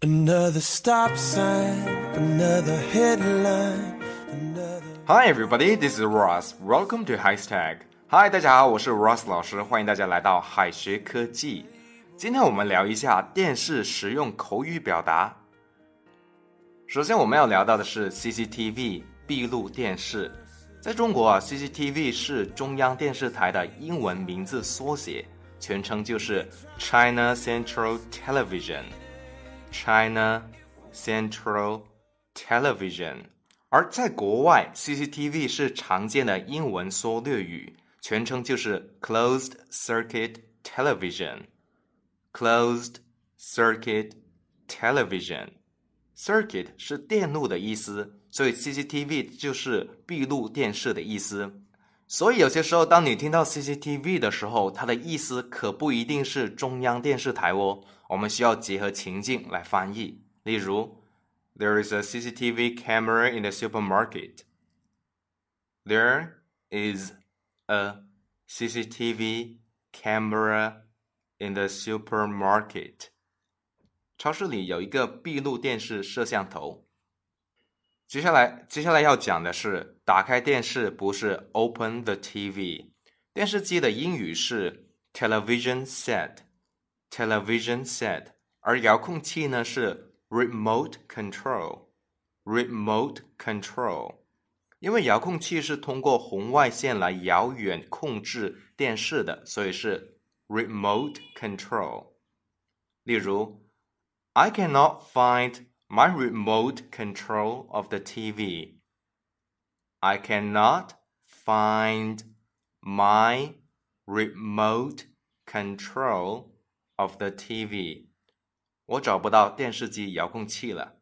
Another stop sign, another headline, another. Hi everybody, this is Ross. Welcome to Hashtag. Hi，大家好，我是 Ross 老师，欢迎大家来到海学科技。今天我们聊一下电视实用口语表达。首先我们要聊到的是 CCTV 闭路电视。在中国啊，CCTV 是中央电视台的英文名字缩写，全称就是 China Central Television。China Central Television，而在国外，CCTV 是常见的英文缩略语，全称就是 Closed Circuit Television。Closed Circuit Television。Circuit 是电路的意思，所以 CCTV 就是闭路电视的意思。所以有些时候，当你听到 CCTV 的时候，它的意思可不一定是中央电视台哦。我们需要结合情境来翻译。例如，There is a CCTV camera in the supermarket. There is a CCTV camera in the supermarket. 超市里有一个闭路电视摄像头。接下来，接下来要讲的是，打开电视不是 open the TV，电视机的英语是 television set。television set，而遥控器呢是 remote control，remote control，因为遥控器是通过红外线来遥远控制电视的，所以是 remote control。例如，I cannot find my remote control of the TV. I cannot find my remote control of the TV，我找不到电视机遥控器了。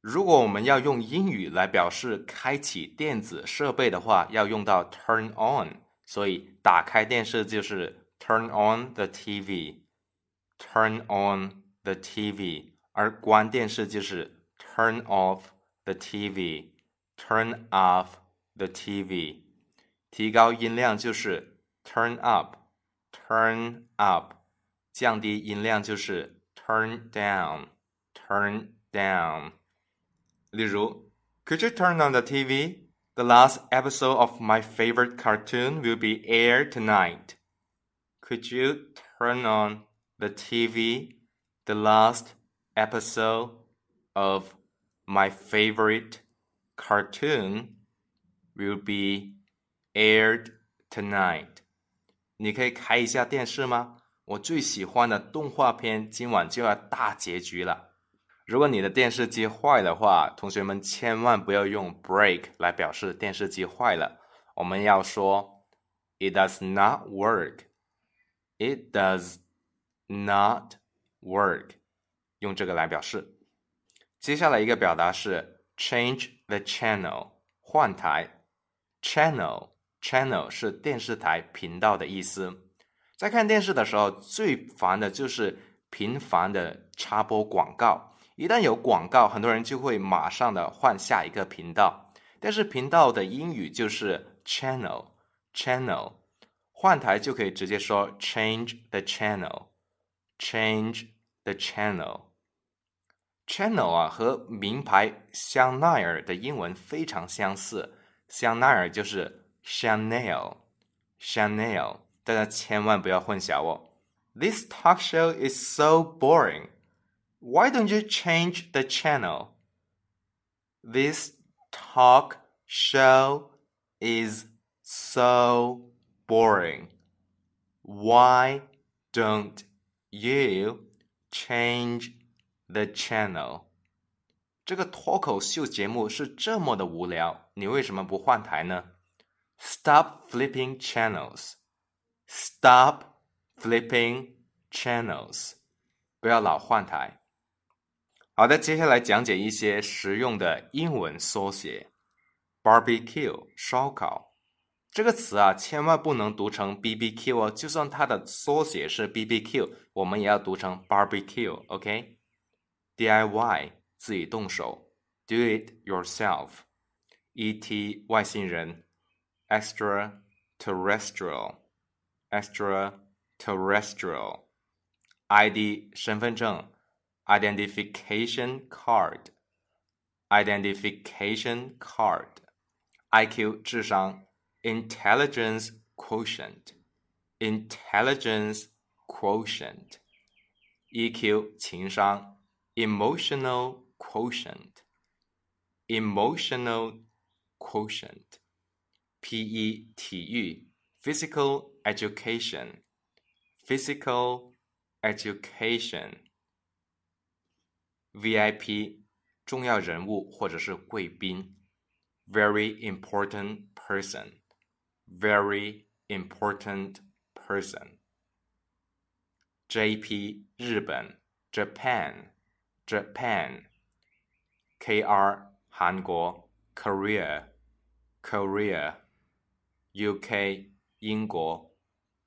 如果我们要用英语来表示开启电子设备的话，要用到 turn on，所以打开电视就是 turn on the TV，turn on the TV，而关电视就是 turn off the TV，turn off the TV，提高音量就是 turn up，turn up。降低音量就是 turn down, turn down。例如，Could you turn on the TV? The last episode of my favorite cartoon will be aired tonight. Could you turn on the TV? The last episode of my favorite cartoon will be aired tonight. 你可以开一下电视吗？ 我最喜欢的动画片今晚就要大结局了。如果你的电视机坏的话，同学们千万不要用 break 来表示电视机坏了，我们要说 it does not work。it does not work，用这个来表示。接下来一个表达是 change the channel，换台。channel channel 是电视台频道的意思。在看电视的时候，最烦的就是频繁的插播广告。一旦有广告，很多人就会马上的换下一个频道。但是频道的英语就是 channel，channel，换台就可以直接说 change the channel，change the channel。channel 啊，和名牌香奈儿的英文非常相似，香奈儿就是 Chanel，Chanel。大家千万不要混淆哦。This talk show is so boring. Why don't you change the channel? This talk show is so boring. Why don't you change the channel? 这个脱口秀节目是这么的无聊，你为什么不换台呢？Stop flipping channels. Stop flipping channels，不要老换台。好的，接下来讲解一些实用的英文缩写。Barbecue 烧烤这个词啊，千万不能读成 BBQ 哦，就算它的缩写是 BBQ，我们也要读成 barbecue。OK？DIY 自己动手，Do it yourself。ET 外星人，Extraterrestrial。 extraterrestrial，ID 身份证 identification card, identification card, IQ 智商 intelligence quotient, intelligence quotient, EQ 情商 emotional quotient, emotional quotient, PE 体育 physical education, physical education。VIP 重要人物或者是贵宾，very important person，very important person。JP 日本，Japan，Japan。KR 韩国，Korea，Korea。UK 英国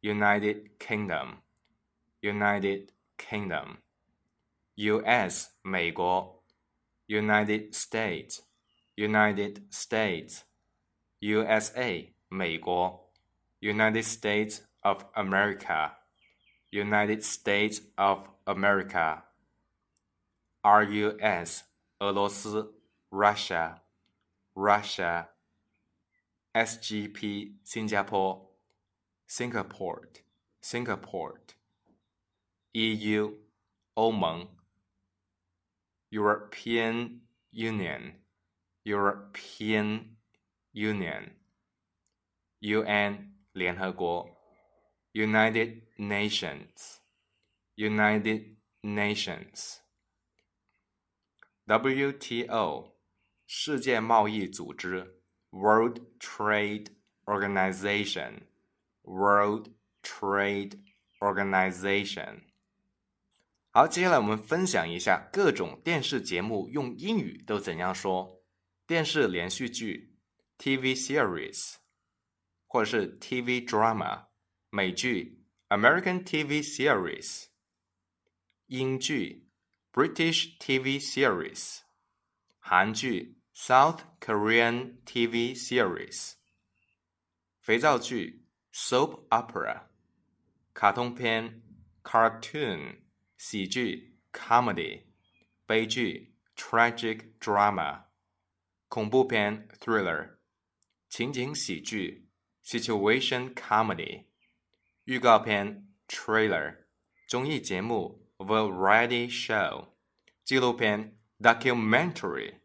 ，United Kingdom，United Kingdom。U.S. 美国，United States，United States，USA 美国，United States of America，United States of America，RUS 俄罗斯，Russia，Russia，SGP 新加坡 ，Singapore，Singapore，EU 欧盟。European Union, European Union, UN 联合国，United Nations, United Nations, WTO 世界贸易组织，World Trade Organization, World Trade Organization。好，接下来我们分享一下各种电视节目用英语都怎样说。电视连续剧 （TV series） 或者是 TV drama，美剧 （American TV series），英剧 （British TV series），韩剧 （South Korean TV series），肥皂剧 （soap opera），卡通片 （cartoon）。喜剧 comedy，悲剧 tragic drama，恐怖片 thriller，情景喜剧 situation comedy，预告片 trailer，综艺节目 variety show，纪录片 documentary，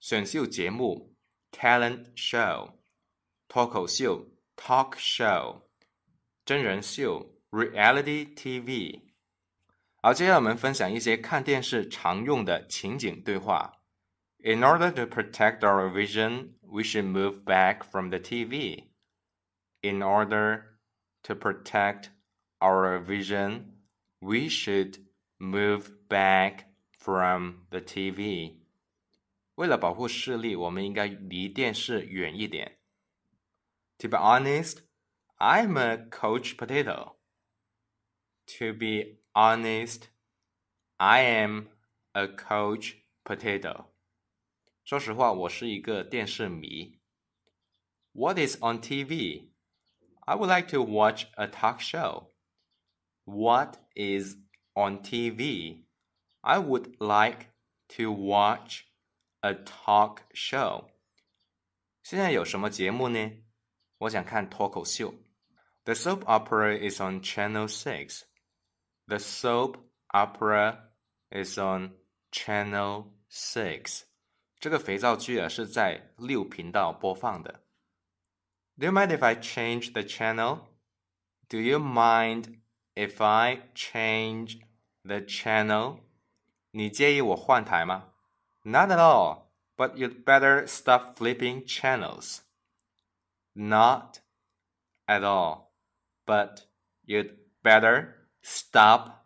选秀节目 talent show，脱口秀 talk show，真人秀 reality TV。好，接下来我们分享一些看电视常用的情景对话。In order to protect our vision, we should move back from the TV. In order to protect our vision, we should move back from the TV. 为了保护视力，我们应该离电视远一点。 To be honest, I'm a coach potato. To be honest, I am a coach potato. 说实话，我是一个电视迷。What is on TV? I would like to watch a talk show. What is on TV? I would like to watch a talk show. 现在有什么节目呢？ 我想看脱口秀。The soap opera is on Channel Six. The soap opera is on Channel Six。这个肥皂剧啊是在六频道播放的。Do you mind if I change the channel? Do you mind if I change the channel? 你介意我换台吗？Not at all. But you'd better stop flipping channels. Not at all. But you'd better Stop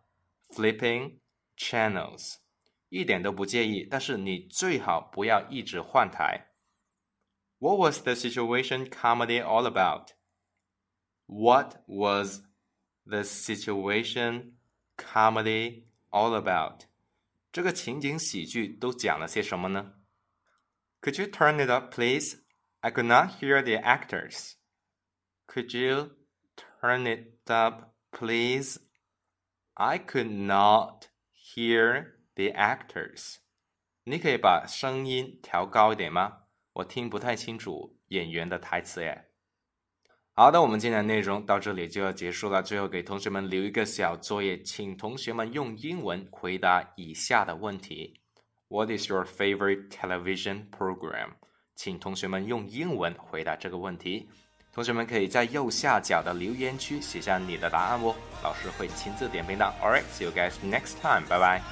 flipping channels，一点都不介意，但是你最好不要一直换台。What was the situation comedy all about? What was the situation comedy all about? 这个情景喜剧都讲了些什么呢？Could you turn it up, please? I could not hear the actors. Could you turn it up, please? I could not hear the actors。你可以把声音调高一点吗？我听不太清楚演员的台词耶。好的，我们今天的内容到这里就要结束了。最后给同学们留一个小作业，请同学们用英文回答以下的问题：What is your favorite television program？ 请同学们用英文回答这个问题。同学们可以在右下角的留言区写下你的答案哦，老师会亲自点评的。All right, see you guys next time. 拜拜